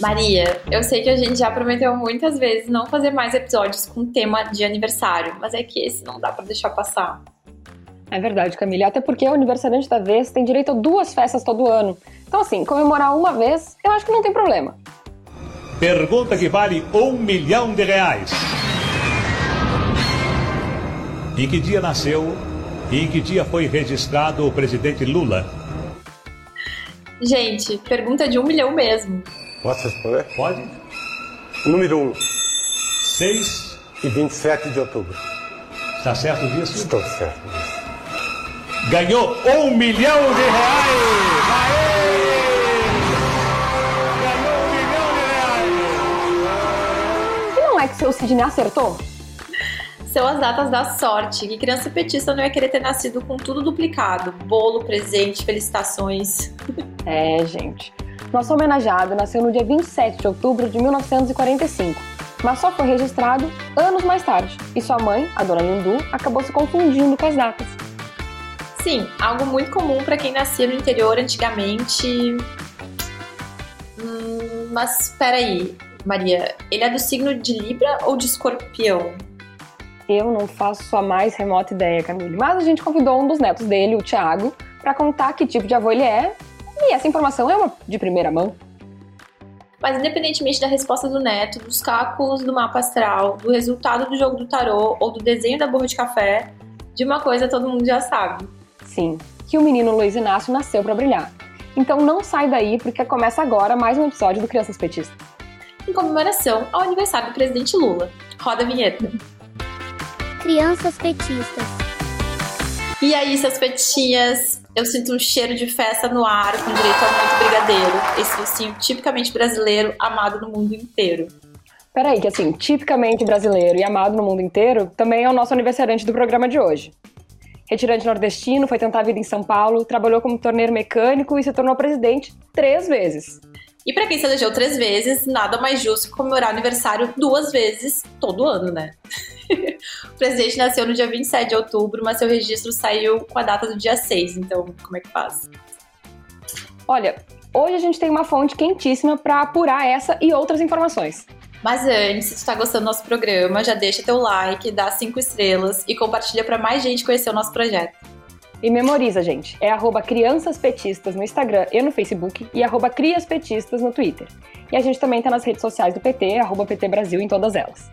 Maria, eu sei que a gente já prometeu muitas vezes não fazer mais episódios com tema de aniversário, mas é que esse não dá para deixar passar. É verdade, Camila. Até porque o aniversariante da vez tem direito a duas festas todo ano. Então, assim, comemorar uma vez, eu acho que não tem problema. Pergunta que vale um milhão de reais. Em que dia nasceu e em que dia foi registrado o presidente Lula? Gente, pergunta de um milhão mesmo. Posso responder? Pode? Número 1. Um, 6 e 27 de outubro. Está certo disso? Estou certo disso. Ganhou um milhão de reais! Aê! Ganhou um milhão de reais! E não é que seu Sidney acertou? São as datas da sorte, que criança petista não ia querer ter nascido com tudo duplicado. Bolo, presente, felicitações. É, gente. Nosso homenageado nasceu no dia 27 de outubro de 1945, mas só foi registrado anos mais tarde. E sua mãe, a dona Lindu, acabou se confundindo com as datas. Sim, algo muito comum para quem nascia no interior antigamente. Hum, mas espera aí, Maria, ele é do signo de Libra ou de Escorpião? Eu não faço a mais remota ideia, Camille. Mas a gente convidou um dos netos dele, o Thiago, para contar que tipo de avô ele é. E essa informação é uma de primeira mão. Mas independentemente da resposta do neto, dos cálculos do mapa astral, do resultado do jogo do tarô ou do desenho da borra de café, de uma coisa todo mundo já sabe. Sim, que o menino Luiz Inácio nasceu para brilhar. Então não sai daí, porque começa agora mais um episódio do Crianças Petistas. Em comemoração ao aniversário do presidente Lula. Roda a vinheta. Crianças Petistas. E aí, seus petinhas? Eu sinto um cheiro de festa no ar, com direito a muito brigadeiro. Esse docinho tipicamente brasileiro, amado no mundo inteiro. Peraí, que assim, tipicamente brasileiro e amado no mundo inteiro, também é o nosso aniversariante do programa de hoje. Retirante nordestino, foi tentar a vida em São Paulo, trabalhou como torneiro mecânico e se tornou presidente três vezes. E para quem se elegeu três vezes, nada mais justo que comemorar aniversário duas vezes todo ano, né? o presidente nasceu no dia 27 de outubro, mas seu registro saiu com a data do dia 6, então como é que faz? Olha, hoje a gente tem uma fonte quentíssima para apurar essa e outras informações. Mas antes, se tu tá gostando do nosso programa, já deixa teu like, dá cinco estrelas e compartilha para mais gente conhecer o nosso projeto. E memoriza, gente. É arroba Crianças Petistas no Instagram e no Facebook e arroba Crias Petistas no Twitter. E a gente também tá nas redes sociais do PT, arroba PT Brasil em todas elas.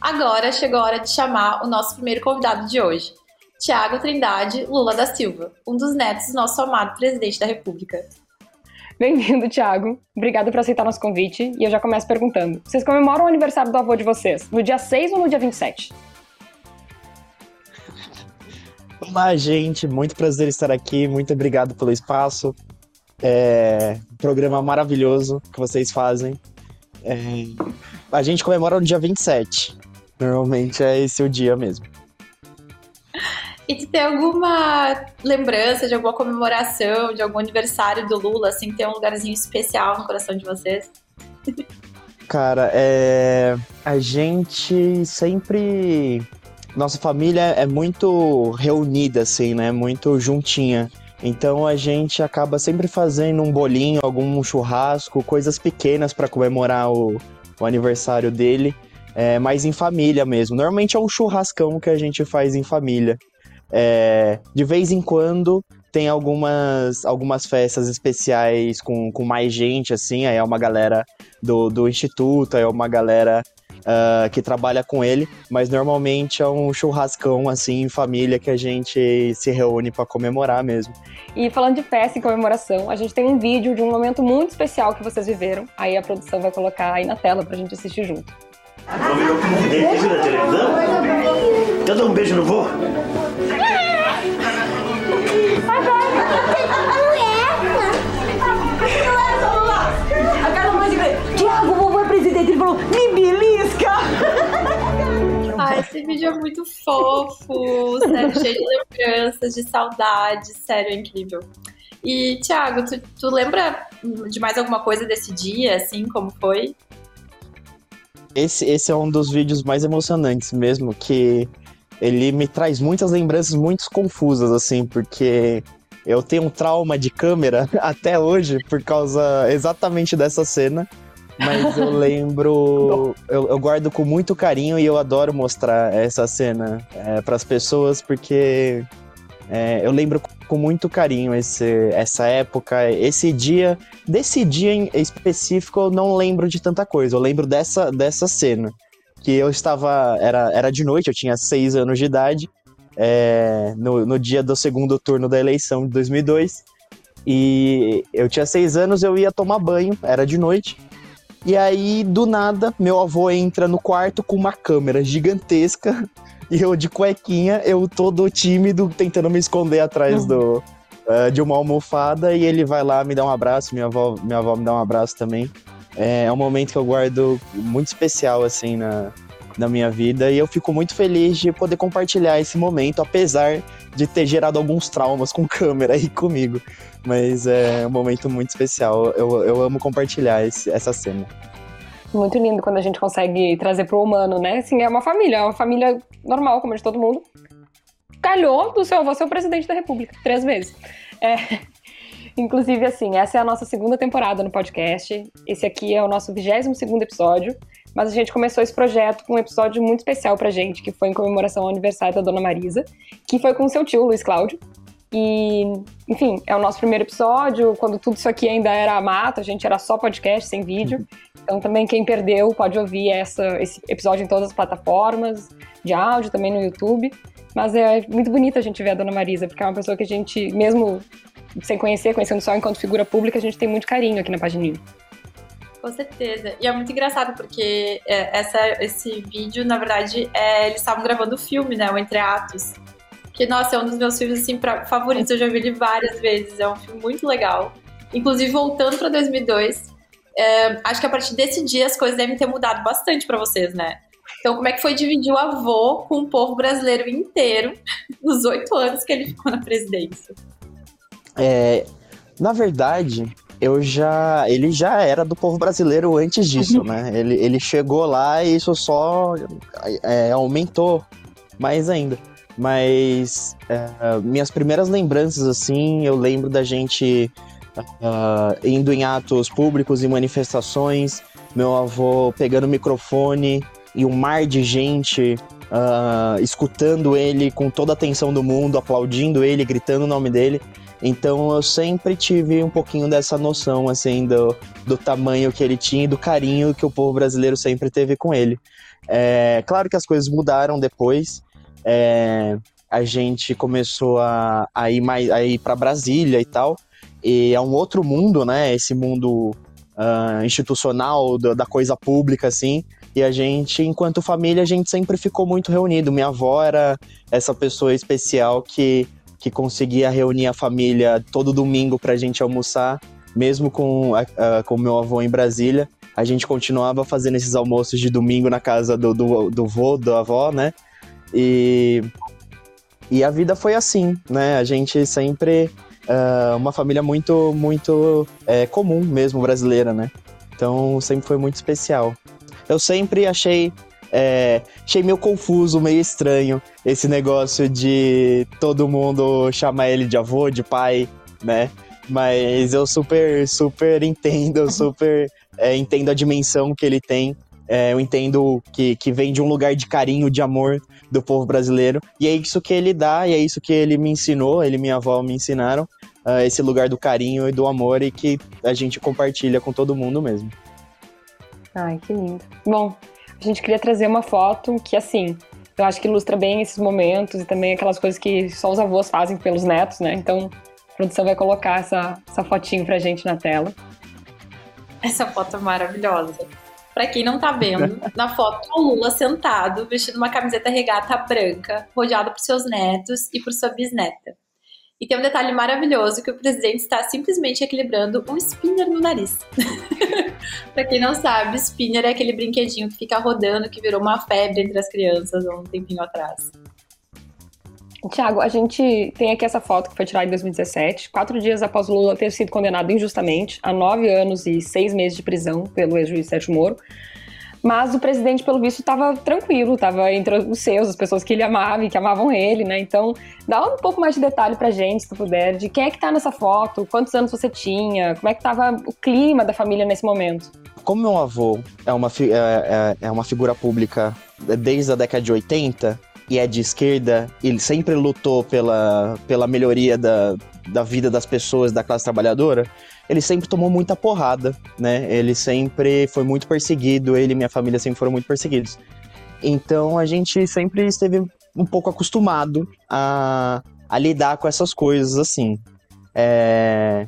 Agora chegou a hora de chamar o nosso primeiro convidado de hoje, Tiago Trindade Lula da Silva, um dos netos do nosso amado presidente da República. Bem-vindo, Thiago. Obrigada por aceitar nosso convite. E eu já começo perguntando: vocês comemoram o aniversário do avô de vocês no dia 6 ou no dia 27? Olá, gente. Muito prazer estar aqui. Muito obrigado pelo espaço. É um programa maravilhoso que vocês fazem. É... A gente comemora no dia 27. Normalmente é esse o dia mesmo. E tu tem alguma lembrança de alguma comemoração, de algum aniversário do Lula, assim, tem um lugarzinho especial no coração de vocês? Cara, é... a gente sempre. Nossa família é muito reunida, assim, né? Muito juntinha. Então a gente acaba sempre fazendo um bolinho, algum churrasco, coisas pequenas para comemorar o, o aniversário dele, é, mas em família mesmo. Normalmente é um churrascão que a gente faz em família. É, de vez em quando tem algumas, algumas festas especiais com, com mais gente, assim, aí é uma galera do, do instituto, é uma galera uh, que trabalha com ele, mas normalmente é um churrascão, assim, em família que a gente se reúne para comemorar mesmo. E falando de festa e comemoração, a gente tem um vídeo de um momento muito especial que vocês viveram, aí a produção vai colocar aí na tela pra gente assistir junto. Beijo na televisão? Quer dar um beijo no vô? Tiago, o vovô é presidente. Ele falou, me belisca. Esse vídeo é muito fofo, sério, cheio de lembranças, de saudade, sério, é incrível. E, Thiago, tu, tu lembra de mais alguma coisa desse dia, assim, como foi? Esse, esse é um dos vídeos mais emocionantes mesmo, que ele me traz muitas lembranças muito confusas, assim, porque eu tenho um trauma de câmera até hoje por causa exatamente dessa cena. Mas eu lembro. eu, eu guardo com muito carinho e eu adoro mostrar essa cena é, para as pessoas, porque é, eu lembro com muito carinho esse, essa época, esse dia. Desse dia em específico, eu não lembro de tanta coisa. Eu lembro dessa, dessa cena. Que eu estava. Era, era de noite, eu tinha seis anos de idade. É, no, no dia do segundo turno da eleição de 2002. E eu tinha seis anos, eu ia tomar banho, era de noite. E aí, do nada, meu avô entra no quarto com uma câmera gigantesca e eu de cuequinha, eu todo tímido, tentando me esconder atrás uhum. do, uh, de uma almofada. E ele vai lá, me dá um abraço, minha avó, minha avó me dá um abraço também. É, é um momento que eu guardo muito especial, assim, na, na minha vida. E eu fico muito feliz de poder compartilhar esse momento, apesar de ter gerado alguns traumas com câmera aí comigo. Mas é um momento muito especial. Eu, eu amo compartilhar esse, essa cena. Muito lindo quando a gente consegue trazer pro humano, né? Assim, é uma família, é uma família normal, como a de todo mundo. Calhou do seu avô ser o presidente da república, três vezes. É, inclusive, assim, essa é a nossa segunda temporada no podcast. Esse aqui é o nosso 22 segundo episódio. Mas a gente começou esse projeto com um episódio muito especial pra gente, que foi em comemoração ao aniversário da Dona Marisa, que foi com seu tio, Luiz Cláudio. E, enfim, é o nosso primeiro episódio, quando tudo isso aqui ainda era mato, a gente era só podcast, sem vídeo. Então também quem perdeu pode ouvir essa, esse episódio em todas as plataformas de áudio, também no YouTube. Mas é muito bonito a gente ver a Dona Marisa, porque é uma pessoa que a gente, mesmo sem conhecer, conhecendo só enquanto figura pública, a gente tem muito carinho aqui na Pagininho. Com certeza. E é muito engraçado porque é, essa, esse vídeo, na verdade, é, eles estavam gravando o filme, né? O Entre Atos. Que, nossa, é um dos meus filmes assim, pra, favoritos. Eu já vi ele várias vezes. É um filme muito legal. Inclusive, voltando para 2002, é, acho que a partir desse dia as coisas devem ter mudado bastante para vocês, né? Então, como é que foi dividir o avô com o povo brasileiro inteiro nos oito anos que ele ficou na presidência? É, na verdade, eu já. Ele já era do povo brasileiro antes disso, né? Ele, ele chegou lá e isso só é, aumentou mais ainda. Mas é, minhas primeiras lembranças, assim, eu lembro da gente uh, indo em atos públicos e manifestações, meu avô pegando o microfone e um mar de gente uh, escutando ele com toda a atenção do mundo, aplaudindo ele, gritando o nome dele. Então eu sempre tive um pouquinho dessa noção, assim, do, do tamanho que ele tinha e do carinho que o povo brasileiro sempre teve com ele. É, claro que as coisas mudaram depois. É, a gente começou a, a ir mais a ir para Brasília e tal. E é um outro mundo, né? Esse mundo uh, institucional da, da coisa pública, assim. E a gente, enquanto família, a gente sempre ficou muito reunido. Minha avó era essa pessoa especial que que conseguia reunir a família todo domingo para a gente almoçar, mesmo com o com meu avô em Brasília. A gente continuava fazendo esses almoços de domingo na casa do, do, do vô, da avó, né? E, e a vida foi assim, né? A gente sempre. Uh, uma família muito, muito é, comum mesmo, brasileira, né? Então sempre foi muito especial. Eu sempre achei é, achei meio confuso, meio estranho esse negócio de todo mundo chamar ele de avô, de pai, né? Mas eu super, super entendo, eu super é, entendo a dimensão que ele tem. É, eu entendo que, que vem de um lugar de carinho, de amor do povo brasileiro. E é isso que ele dá, e é isso que ele me ensinou, ele e minha avó me ensinaram. Uh, esse lugar do carinho e do amor e que a gente compartilha com todo mundo mesmo. Ai, que lindo. Bom, a gente queria trazer uma foto que, assim, eu acho que ilustra bem esses momentos e também aquelas coisas que só os avós fazem pelos netos, né? Então, a produção vai colocar essa, essa fotinho pra gente na tela. Essa foto é maravilhosa. Para quem não tá vendo, na foto o Lula sentado, vestindo uma camiseta regata branca, rodeado por seus netos e por sua bisneta. E tem um detalhe maravilhoso que o presidente está simplesmente equilibrando um spinner no nariz. para quem não sabe, spinner é aquele brinquedinho que fica rodando, que virou uma febre entre as crianças há um tempinho atrás. Tiago, a gente tem aqui essa foto que foi tirada em 2017, quatro dias após Lula ter sido condenado injustamente a nove anos e seis meses de prisão pelo ex-juiz Sérgio Moro. Mas o presidente, pelo visto, estava tranquilo, estava entre os seus, as pessoas que ele amava e que amavam ele, né? Então, dá um pouco mais de detalhe pra gente, se tu puder, de quem é que tá nessa foto, quantos anos você tinha, como é que tava o clima da família nesse momento. Como meu avô é uma, é, é- é uma figura pública desde a década de 80 e é de esquerda, ele sempre lutou pela, pela melhoria da, da vida das pessoas, da classe trabalhadora, ele sempre tomou muita porrada, né? Ele sempre foi muito perseguido, ele e minha família sempre foram muito perseguidos. Então a gente sempre esteve um pouco acostumado a, a lidar com essas coisas assim. É,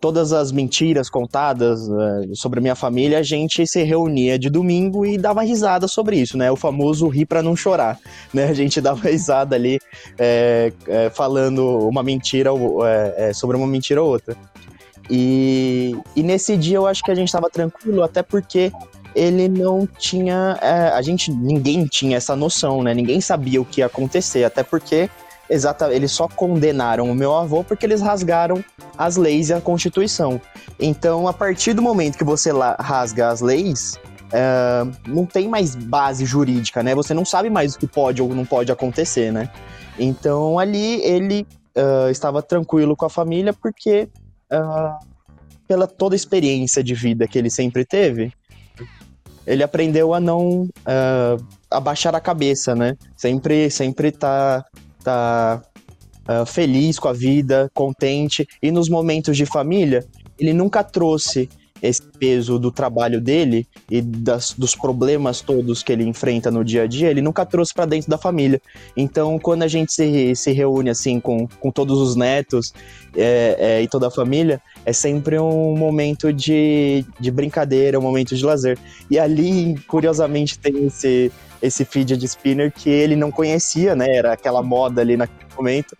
todas as mentiras contadas eh, sobre a minha família, a gente se reunia de domingo e dava risada sobre isso, né? O famoso rir pra não chorar, né? A gente dava risada ali eh, eh, falando uma mentira eh, eh, sobre uma mentira ou outra. E, e nesse dia eu acho que a gente tava tranquilo, até porque ele não tinha. eh, a gente. ninguém tinha essa noção, né? Ninguém sabia o que ia acontecer, até porque. Exata, eles só condenaram o meu avô porque eles rasgaram as leis e a Constituição. Então, a partir do momento que você rasga as leis, é, não tem mais base jurídica, né? Você não sabe mais o que pode ou não pode acontecer, né? Então, ali ele ah, estava tranquilo com a família porque, ah, pela toda a experiência de vida que ele sempre teve, ele aprendeu a não ah, abaixar a cabeça, né? Sempre, sempre tá, tá ah, feliz com a vida, contente. E nos momentos de família, ele nunca trouxe esse peso do trabalho dele e das, dos problemas todos que ele enfrenta no dia a dia, ele nunca trouxe para dentro da família. Então, quando a gente se, se reúne assim com, com todos os netos é, é, e toda a família, é sempre um momento de, de brincadeira, um momento de lazer. E ali, curiosamente, tem esse, esse fidget spinner que ele não conhecia, né? Era aquela moda ali naquele momento.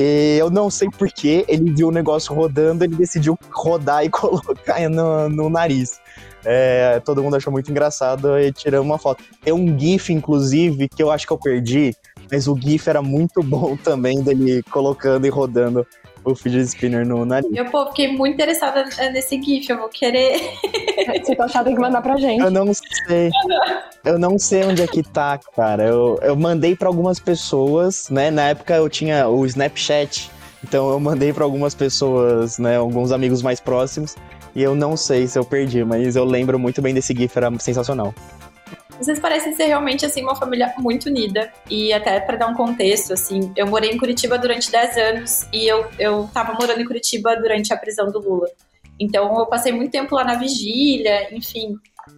E eu não sei porquê, ele viu o negócio rodando, ele decidiu rodar e colocar no, no nariz. É, todo mundo achou muito engraçado e tiramos uma foto. Tem um GIF, inclusive, que eu acho que eu perdi, mas o GIF era muito bom também dele colocando e rodando o fidget spinner no nariz. Eu, pô, fiquei muito interessada nesse GIF, eu vou querer. Se tu achar, tem que mandar pra gente. Eu não sei. Eu não sei onde é que tá, cara. Eu, eu mandei pra algumas pessoas, né? Na época eu tinha o Snapchat. Então eu mandei pra algumas pessoas, né? Alguns amigos mais próximos. E eu não sei se eu perdi, mas eu lembro muito bem desse GIF, era sensacional. Vocês parecem ser realmente assim uma família muito unida e até para dar um contexto assim, eu morei em Curitiba durante 10 anos e eu eu tava morando em Curitiba durante a prisão do Lula. Então eu passei muito tempo lá na vigília, enfim.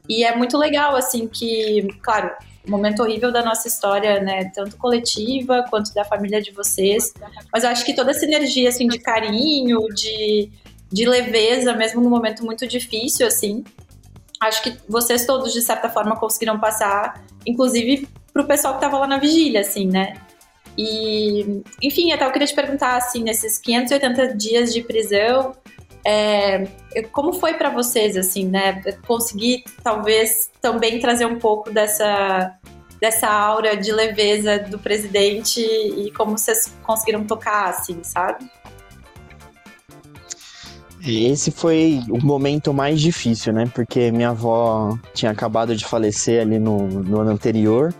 E é muito legal assim que, claro, momento horrível da nossa história, né, tanto coletiva quanto da família de vocês, mas eu acho que toda essa energia assim de carinho, de de leveza, mesmo num momento muito difícil assim, acho que vocês todos, de certa forma, conseguiram passar, inclusive pro pessoal que tava lá na vigília, assim, né? E, enfim, até eu queria te perguntar, assim, nesses 580 dias de prisão, é, como foi para vocês, assim, né? Conseguir, talvez, também trazer um pouco dessa, dessa aura de leveza do presidente e como vocês conseguiram tocar, assim, sabe? Esse foi o momento mais difícil, né? Porque minha avó tinha acabado de falecer ali no, no ano anterior.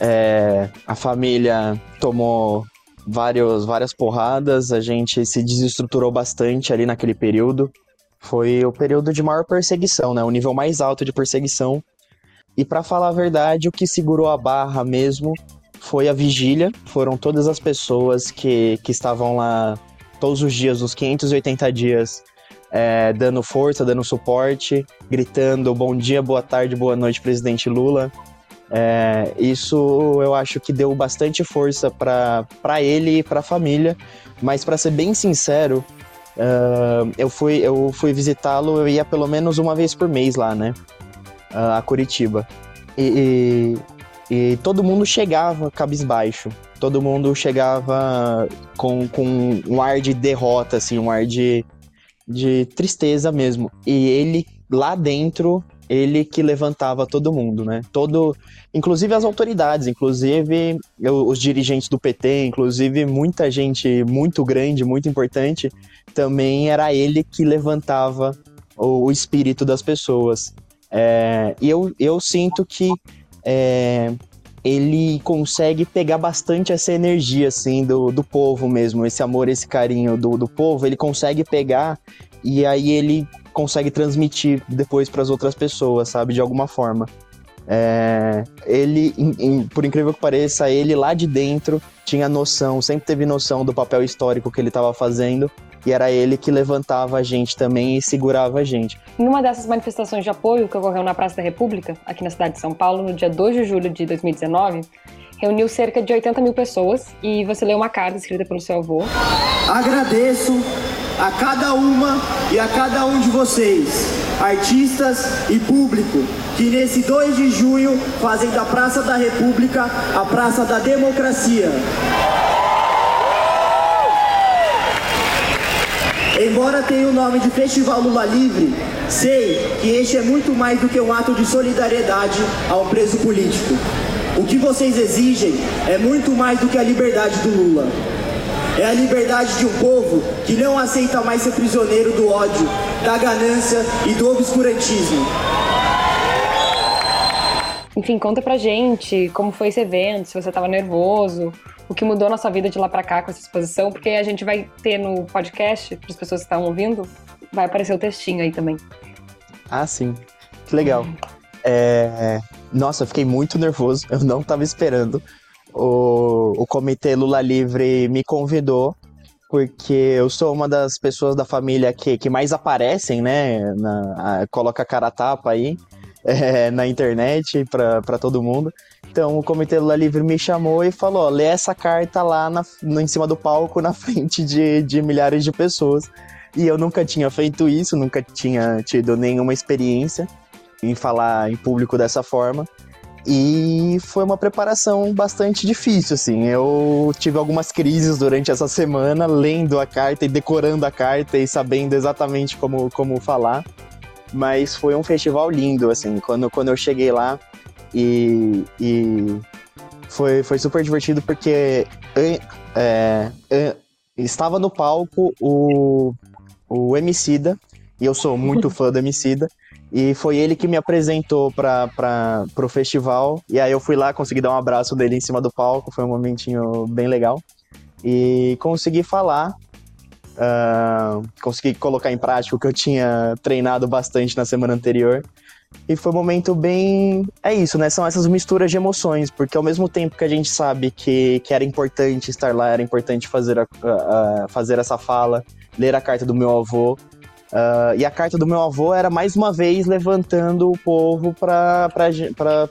É, a família tomou vários, várias porradas, a gente se desestruturou bastante ali naquele período. Foi o período de maior perseguição, né? O nível mais alto de perseguição. E para falar a verdade, o que segurou a barra mesmo foi a vigília. Foram todas as pessoas que, que estavam lá todos os dias, os 580 dias, é, dando força, dando suporte, gritando bom dia, boa tarde, boa noite, presidente Lula. É, isso eu acho que deu bastante força para ele e para a família, mas para ser bem sincero, uh, eu fui, eu fui visitá-lo, eu ia pelo menos uma vez por mês lá, né? Uh, a Curitiba. E, e, e todo mundo chegava cabisbaixo todo mundo chegava com, com um ar de derrota, assim, um ar de, de tristeza mesmo. E ele, lá dentro, ele que levantava todo mundo, né? Todo, inclusive as autoridades, inclusive os dirigentes do PT, inclusive muita gente muito grande, muito importante, também era ele que levantava o, o espírito das pessoas. É, e eu, eu sinto que é, ele consegue pegar bastante essa energia, assim, do, do povo mesmo, esse amor, esse carinho do, do povo, ele consegue pegar e aí ele consegue transmitir depois para as outras pessoas, sabe, de alguma forma. É, ele, em- em- por incrível que pareça, ele lá de dentro tinha noção, sempre teve noção do papel histórico que ele estava fazendo, e era ele que levantava a gente também e segurava a gente. Numa dessas manifestações de apoio que ocorreu na Praça da República, aqui na cidade de São Paulo, no dia 2 de julho de 2019, reuniu cerca de 80 mil pessoas e você leu uma carta escrita pelo seu avô. Agradeço a cada uma e a cada um de vocês, artistas e público, que nesse 2 de junho fazem da Praça da República a Praça da Democracia. Embora tenha o nome de Festival Lula Livre, sei que este é muito mais do que um ato de solidariedade a um preso político. O que vocês exigem é muito mais do que a liberdade do Lula. É a liberdade de um povo que não aceita mais ser prisioneiro do ódio, da ganância e do obscurantismo. Enfim, conta pra gente como foi esse evento, se você tava nervoso, o que mudou na sua vida de lá pra cá com essa exposição, porque a gente vai ter no podcast, para as pessoas que estão ouvindo, vai aparecer o textinho aí também. Ah, sim. Que legal. É, Nossa, eu fiquei muito nervoso. Eu não estava esperando. O... o Comitê Lula Livre me convidou, porque eu sou uma das pessoas da família que, que mais aparecem, né? Na... Coloca a cara a tapa aí é, na internet para todo mundo. Então o Comitê Lula Livre me chamou e falou: lê essa carta lá na... em cima do palco, na frente de, de milhares de pessoas. E eu nunca tinha feito isso, nunca tinha tido nenhuma experiência em falar em público dessa forma. E foi uma preparação bastante difícil, assim. Eu tive algumas crises durante essa semana, lendo a carta e decorando a carta e sabendo exatamente como, como falar. Mas foi um festival lindo, assim. Quando, quando eu cheguei lá e, e foi, foi super divertido porque é, an- estava no palco o, o Emicida, e eu sou muito fã do Emicida. E foi ele que me apresentou para o festival. E aí eu fui lá, consegui dar um abraço dele em cima do palco. Foi um momentinho bem legal. E consegui falar. Ah, consegui colocar em prática o que eu tinha treinado bastante na semana anterior. E foi um momento bem. É isso, né? São essas misturas de emoções, porque ao mesmo tempo que a gente sabe que, que era importante estar lá, era importante fazer, a, a- a- fazer essa fala, ler a carta do meu avô. ah, e a carta do meu avô era mais uma vez levantando o povo para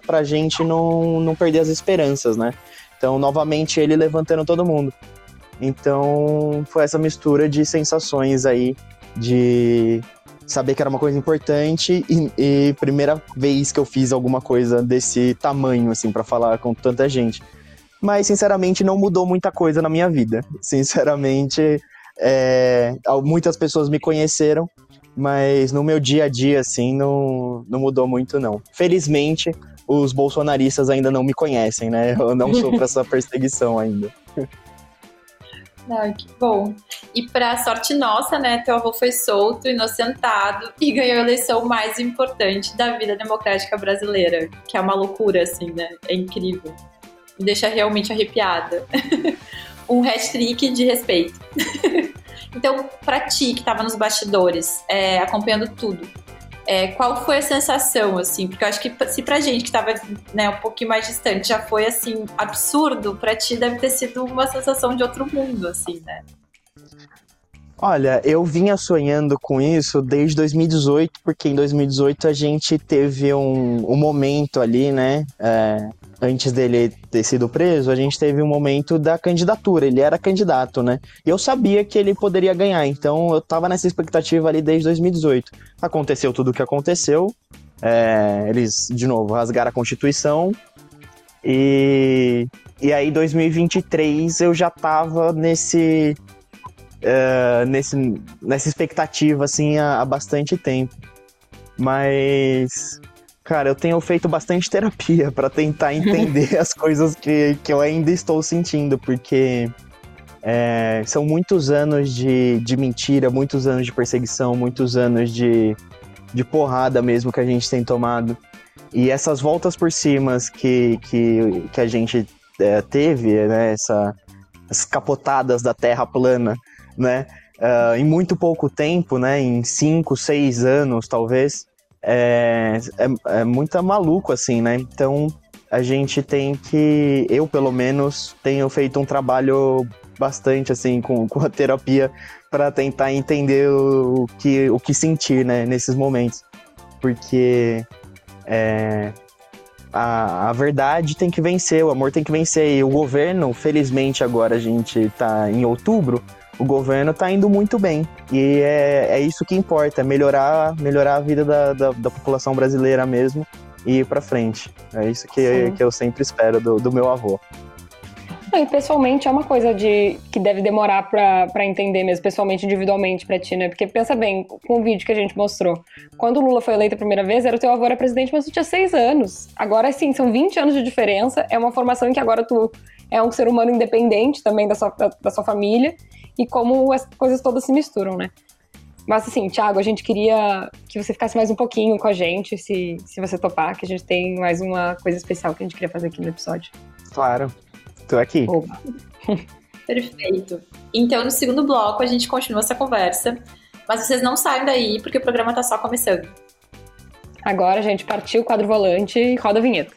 a gente não, não perder as esperanças, né? Então, novamente, ele levantando todo mundo. Então, foi essa mistura de sensações aí, de saber que era uma coisa importante e, e primeira vez que eu fiz alguma coisa desse tamanho, assim, para falar com tanta gente. Mas, sinceramente, não mudou muita coisa na minha vida. Sinceramente, é, muitas pessoas me conheceram, mas no meu dia a dia, assim, não, não mudou muito, não. Felizmente, os bolsonaristas ainda não me conhecem, né? Eu não sofro essa perseguição ainda. Ai, que bom. E pra sorte nossa, né, teu avô foi solto, inocentado e ganhou a eleição mais importante da vida democrática brasileira, que é uma loucura, assim, né? É incrível. Me deixa realmente arrepiada. um hat-trick de respeito. então, pra ti, que tava nos bastidores, é, acompanhando tudo, é, qual foi a sensação, assim? Porque eu acho que se pra gente que tava né, um pouquinho mais distante já foi, assim, absurdo, pra ti deve ter sido uma sensação de outro mundo, assim, né? Olha, eu vinha sonhando com isso desde 2018, porque em 2018 a gente teve um, um momento ali, né? é, antes dele ter sido preso, a gente teve um momento da candidatura. Ele era candidato, né? E eu sabia que ele poderia ganhar, então eu tava nessa expectativa ali desde 2018. Aconteceu tudo o que aconteceu. é, eles, de novo, rasgaram a Constituição. E, e aí, 2023, eu já tava nesse eh, nesse, nessa expectativa, assim, há, há bastante tempo. Mas, cara, eu tenho feito bastante terapia para tentar entender as coisas que, que eu ainda estou sentindo, porque é, são muitos anos de, de mentira, muitos anos de perseguição, muitos anos de, de porrada mesmo que a gente tem tomado. E essas voltas por cima que, que, que a gente é, teve, né, essa, as capotadas da terra plana, né, uh, em muito pouco tempo, né, em cinco, seis anos talvez, é, é, é muito maluco assim, né? Então a gente tem que, eu pelo menos, tenho feito um trabalho bastante assim com, com a terapia para tentar entender o, que, o que sentir, né, nesses momentos. Porque é, a, a verdade tem que vencer, o amor tem que vencer. E o governo, felizmente agora a gente está em outubro, o governo está indo muito bem. E é, é isso que importa, melhorar, melhorar a vida da, da, da população brasileira mesmo e ir para frente. É isso que, que eu sempre espero do, do meu avô. E pessoalmente é uma coisa de que deve demorar para entender mesmo, pessoalmente, individualmente pra ti, né? Porque pensa bem, com o vídeo que a gente mostrou. Quando o Lula foi eleito a primeira vez, era o teu avô era presidente, mas tu tinha seis anos. Agora sim, são 20 anos de diferença. É uma formação em que agora tu é um ser humano independente também da sua, da, da sua família. E como as coisas todas se misturam, né? Mas assim, Thiago, a gente queria que você ficasse mais um pouquinho com a gente, se, se você topar, que a gente tem mais uma coisa especial que a gente queria fazer aqui no episódio. Claro. Tô aqui. Opa. Perfeito. Então, no segundo bloco, a gente continua essa conversa. Mas vocês não saem daí, porque o programa tá só começando. Agora a gente partiu o quadro volante e roda a vinheta.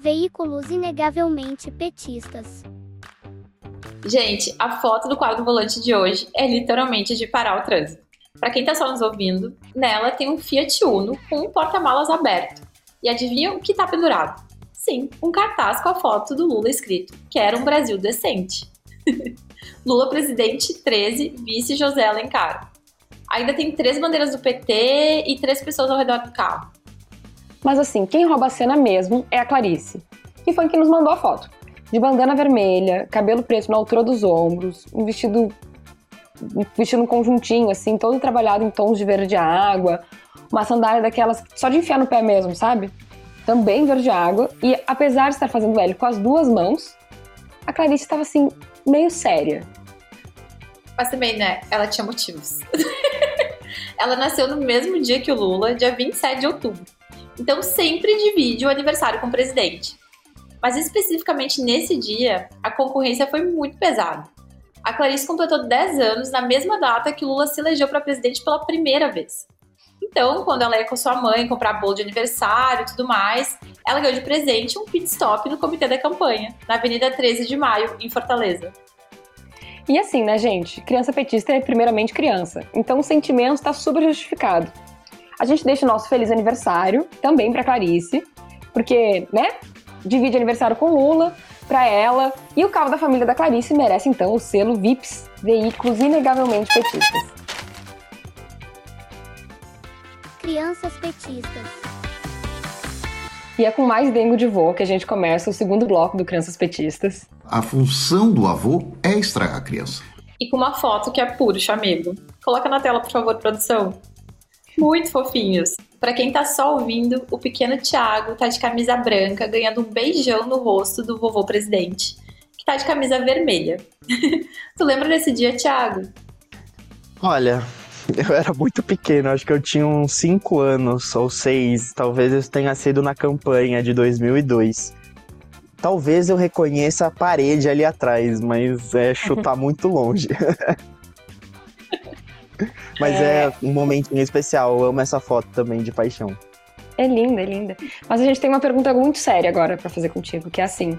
Veículos inegavelmente petistas. Gente, a foto do quadro volante de hoje é literalmente de parar o trânsito. Para quem tá só nos ouvindo, nela tem um Fiat Uno com um porta-malas aberto. E adivinha o que tá pendurado? Sim, um cartaz com a foto do Lula escrito: Quero um Brasil decente. Lula presidente 13, vice José Alencar. Ainda tem três bandeiras do PT e três pessoas ao redor do carro. Mas assim, quem rouba a cena mesmo é a Clarice, que foi quem nos mandou a foto. De bandana vermelha, cabelo preto na altura dos ombros, um vestido um vestido um conjuntinho, assim, todo trabalhado em tons de verde água, uma sandália daquelas só de enfiar no pé mesmo, sabe? também verde água, e apesar de estar fazendo L com as duas mãos, a Clarice estava assim, meio séria. Mas também, né, ela tinha motivos. ela nasceu no mesmo dia que o Lula, dia 27 de outubro. Então sempre divide o aniversário com o presidente. Mas especificamente nesse dia, a concorrência foi muito pesada. A Clarice completou 10 anos na mesma data que Lula se elegeu para presidente pela primeira vez. Então, quando ela ia com sua mãe comprar bolo de aniversário e tudo mais, ela ganhou de presente um pit stop no comitê da campanha, na Avenida 13 de Maio, em Fortaleza. E assim, né, gente? Criança petista é primeiramente criança. Então o sentimento está super justificado. A gente deixa o nosso feliz aniversário também para Clarice, porque, né? Divide aniversário com Lula, para ela. E o carro da família da Clarice merece então o selo VIPs, veículos inegavelmente petistas. Crianças petistas. E é com mais dengo de vô que a gente começa o segundo bloco do Crianças Petistas. A função do avô é estragar a criança. E com uma foto que é puro chamego. Coloca na tela, por favor, produção. Muito fofinhos. Para quem tá só ouvindo, o pequeno Thiago tá de camisa branca, ganhando um beijão no rosto do vovô presidente, que tá de camisa vermelha. tu lembra desse dia, Thiago? Olha, eu era muito pequeno, acho que eu tinha uns 5 anos ou 6. Talvez eu tenha sido na campanha de 2002. Talvez eu reconheça a parede ali atrás, mas é chutar muito longe. mas é... é um momentinho especial, eu amo essa foto também de paixão. É linda, é linda. Mas a gente tem uma pergunta muito séria agora para fazer contigo, que é assim: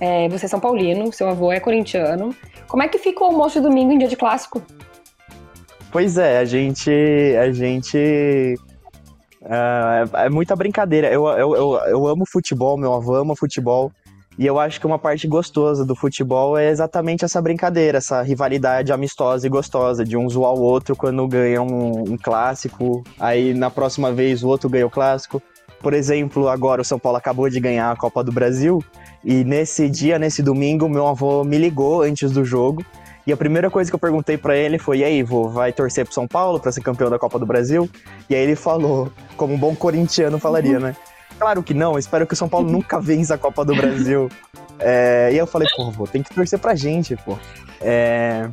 é, você é São Paulino, seu avô é corintiano. Como é que fica o almoço de domingo em dia de clássico? Pois é, a gente. A gente. Uh, é, muita brincadeira. Eu, eu, eu, eu amo futebol, meu avô ama futebol. E eu acho que uma parte gostosa do futebol é exatamente essa brincadeira, essa rivalidade amistosa e gostosa, de um zoar o outro quando ganha um, um clássico, aí na próxima vez o outro ganha o clássico. Por exemplo, agora o São Paulo acabou de ganhar a Copa do Brasil, e nesse dia, nesse domingo, meu avô me ligou antes do jogo e a primeira coisa que eu perguntei para ele foi: e aí, vô, vai torcer pro São Paulo para ser campeão da Copa do Brasil? E aí ele falou, como um bom corintiano falaria, né? Claro que não, espero que o São Paulo nunca vença a Copa do Brasil. É, e eu falei, pô, vô, tem que torcer pra gente, pô. É,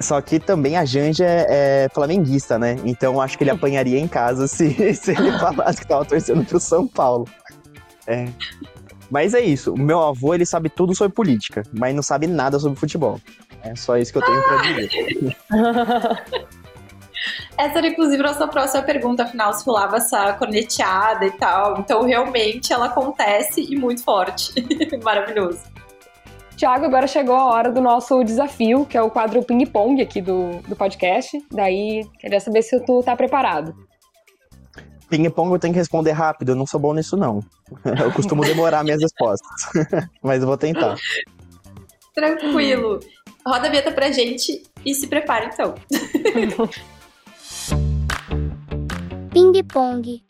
Só que também a Janja é, é flamenguista, né? Então acho que ele apanharia em casa se, se ele falasse que tava torcendo pro São Paulo. É. Mas é isso. O meu avô, ele sabe tudo sobre política, mas não sabe nada sobre futebol. É só isso que eu tenho pra dizer. Essa era, inclusive, a nossa próxima pergunta, afinal, se rolava essa corneteada e tal. Então, realmente, ela acontece e muito forte. Maravilhoso. Tiago, agora chegou a hora do nosso desafio, que é o quadro ping-pong aqui do, do podcast. Daí, queria saber se tu tá preparado. Ping-pong eu tenho que responder rápido, eu não sou bom nisso, não. Eu costumo demorar minhas respostas. Mas eu vou tentar. Tranquilo. Roda a vinheta pra gente e se prepara, então. Ping-pong.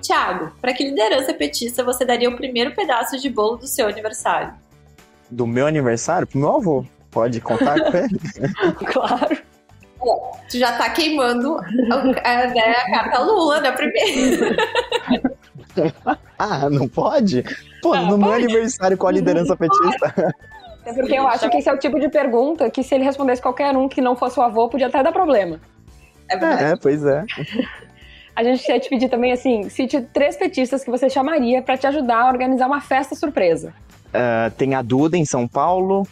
Tiago, para que liderança petista você daria o primeiro pedaço de bolo do seu aniversário? Do meu aniversário? Pro meu avô. Pode contar com ele? claro. Bom, tu já tá queimando a, a, né, a carta Lula na primeira. ah, não pode? Pô, ah, no pode. meu aniversário com a liderança petista. É porque eu acho que esse é o tipo de pergunta que se ele respondesse qualquer um que não fosse o avô, podia até dar problema. É verdade. É, pois é. A gente quer te pedir também, assim, cite três petistas que você chamaria para te ajudar a organizar uma festa surpresa. Uh, tem a Duda em São Paulo,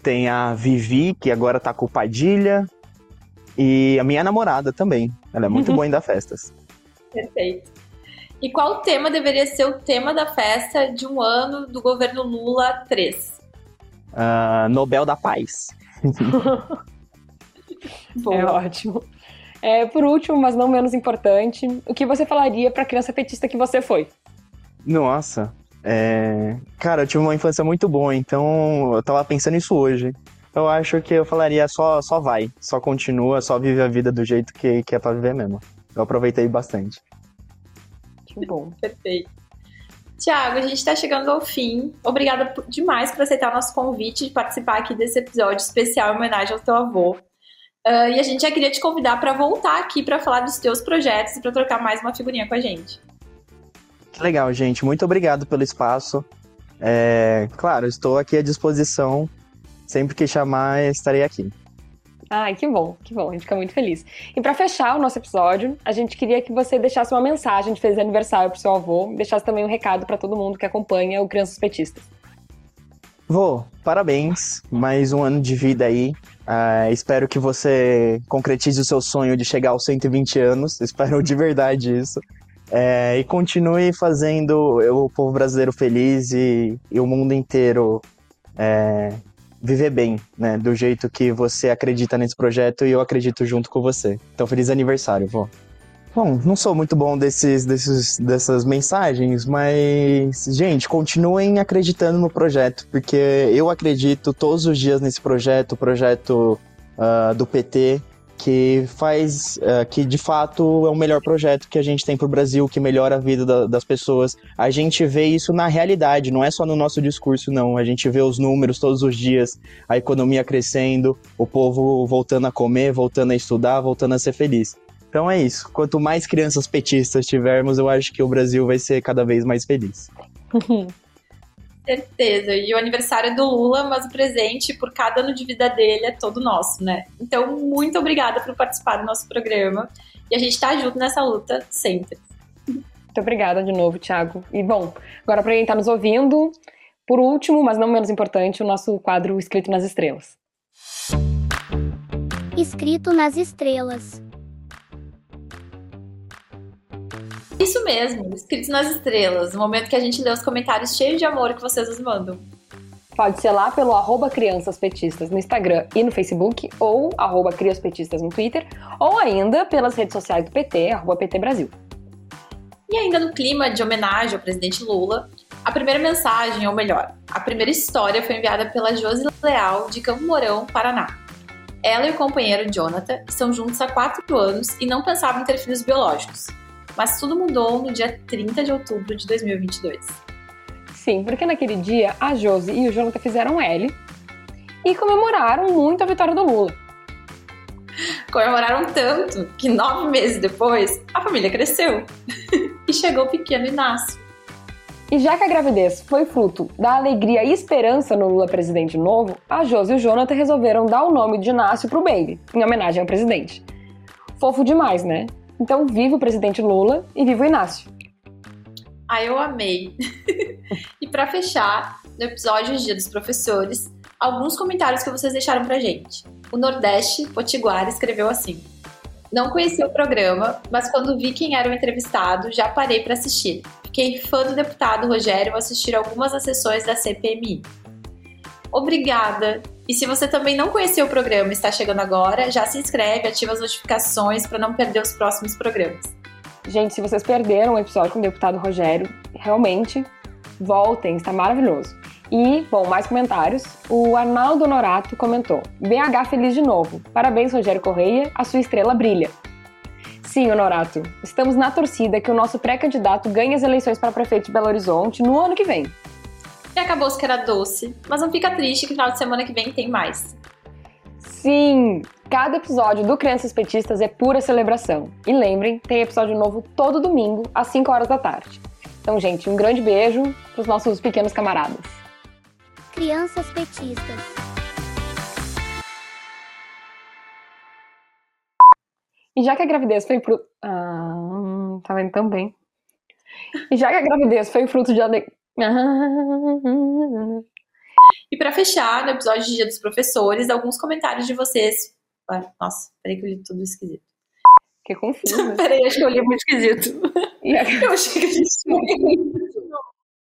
tem a Vivi, que agora tá com o Padilha, e a minha namorada também. Ela é muito boa em dar festas. Perfeito. E qual tema deveria ser o tema da festa de um ano do governo Lula 3? Uh, Nobel da Paz. é ótimo. É, por último, mas não menos importante, o que você falaria para a criança petista que você foi? Nossa, é... cara, eu tive uma infância muito boa, então eu tava pensando nisso hoje. Eu acho que eu falaria só, só vai, só continua, só vive a vida do jeito que, que é pra viver mesmo. Eu aproveitei bastante. Que bom. Perfeito. Tiago, a gente está chegando ao fim. Obrigada demais por aceitar o nosso convite de participar aqui desse episódio especial em homenagem ao teu avô. Uh, e a gente já queria te convidar para voltar aqui para falar dos teus projetos e para trocar mais uma figurinha com a gente. Que legal, gente. Muito obrigado pelo espaço. É, claro, estou aqui à disposição. Sempre que chamar, estarei aqui. Ai, que bom, que bom, a gente fica muito feliz. E para fechar o nosso episódio, a gente queria que você deixasse uma mensagem de feliz aniversário pro seu avô, deixasse também um recado para todo mundo que acompanha o Crianças Petistas. Vô, parabéns, mais um ano de vida aí. Uh, espero que você concretize o seu sonho de chegar aos 120 anos. Espero de verdade isso. É, e continue fazendo o povo brasileiro feliz e, e o mundo inteiro é, viver bem, né? Do jeito que você acredita nesse projeto e eu acredito junto com você. Então, feliz aniversário, vó. Bom, não sou muito bom desses, desses, dessas mensagens, mas, gente, continuem acreditando no projeto, porque eu acredito todos os dias nesse projeto, o projeto uh, do PT, que faz, uh, que de fato é o melhor projeto que a gente tem para o Brasil, que melhora a vida da, das pessoas. A gente vê isso na realidade, não é só no nosso discurso, não. A gente vê os números todos os dias, a economia crescendo, o povo voltando a comer, voltando a estudar, voltando a ser feliz. Então é isso. Quanto mais crianças petistas tivermos, eu acho que o Brasil vai ser cada vez mais feliz. Certeza. E o aniversário é do Lula, mas o presente por cada ano de vida dele é todo nosso, né? Então, muito obrigada por participar do nosso programa. E a gente tá junto nessa luta sempre. Muito obrigada de novo, Thiago. E bom, agora para quem tá nos ouvindo, por último, mas não menos importante, o nosso quadro Escrito nas Estrelas. Escrito nas Estrelas. Isso mesmo, escritos nas estrelas, no momento que a gente lê os comentários cheios de amor que vocês nos mandam. Pode ser lá pelo arroba Crianças Petistas no Instagram e no Facebook, ou arroba Petistas no Twitter, ou ainda pelas redes sociais do PT, arroba PT Brasil. E ainda no clima de homenagem ao presidente Lula, a primeira mensagem, ou melhor, a primeira história foi enviada pela Josi Leal, de Campo Mourão, Paraná. Ela e o companheiro Jonathan estão juntos há quatro anos e não pensavam em ter filhos biológicos. Mas tudo mudou no dia 30 de outubro de 2022. Sim, porque naquele dia a Josi e o Jonathan fizeram L e comemoraram muito a vitória do Lula. Comemoraram tanto que nove meses depois a família cresceu e chegou o pequeno Inácio. E já que a gravidez foi fruto da alegria e esperança no Lula presidente novo, a Josi e o Jonathan resolveram dar o nome de Inácio pro baby, em homenagem ao presidente. Fofo demais, né? Então viva o presidente Lula e viva o Inácio. Ah, eu amei. e para fechar, no episódio Dia dos Professores, alguns comentários que vocês deixaram pra gente. O Nordeste Potiguar escreveu assim: Não conheci o programa, mas quando vi quem era o entrevistado, já parei para assistir. Fiquei fã do deputado Rogério assistir algumas das sessões da CPMI. Obrigada! E se você também não conheceu o programa e está chegando agora, já se inscreve, ativa as notificações para não perder os próximos programas. Gente, se vocês perderam o episódio com o deputado Rogério, realmente voltem, está maravilhoso. E, bom, mais comentários. O Arnaldo Norato comentou: BH feliz de novo. Parabéns, Rogério Correia, a sua estrela brilha. Sim, Honorato, estamos na torcida que o nosso pré-candidato ganhe as eleições para prefeito de Belo Horizonte no ano que vem. E acabou que era doce, mas não fica triste que final de semana que vem tem mais. Sim! Cada episódio do Crianças Petistas é pura celebração. E lembrem, tem episódio novo todo domingo, às 5 horas da tarde. Então, gente, um grande beijo para os nossos pequenos camaradas. Crianças Petistas. E já que a gravidez foi fruto. Ah, tá vendo também. E já que a gravidez foi fruto de alegria. E para fechar, no episódio de Dia dos Professores, alguns comentários de vocês. Nossa, peraí que eu li tudo esquisito. Que confuso. peraí, acho que eu li muito esquisito. Eu achei que a gente tinha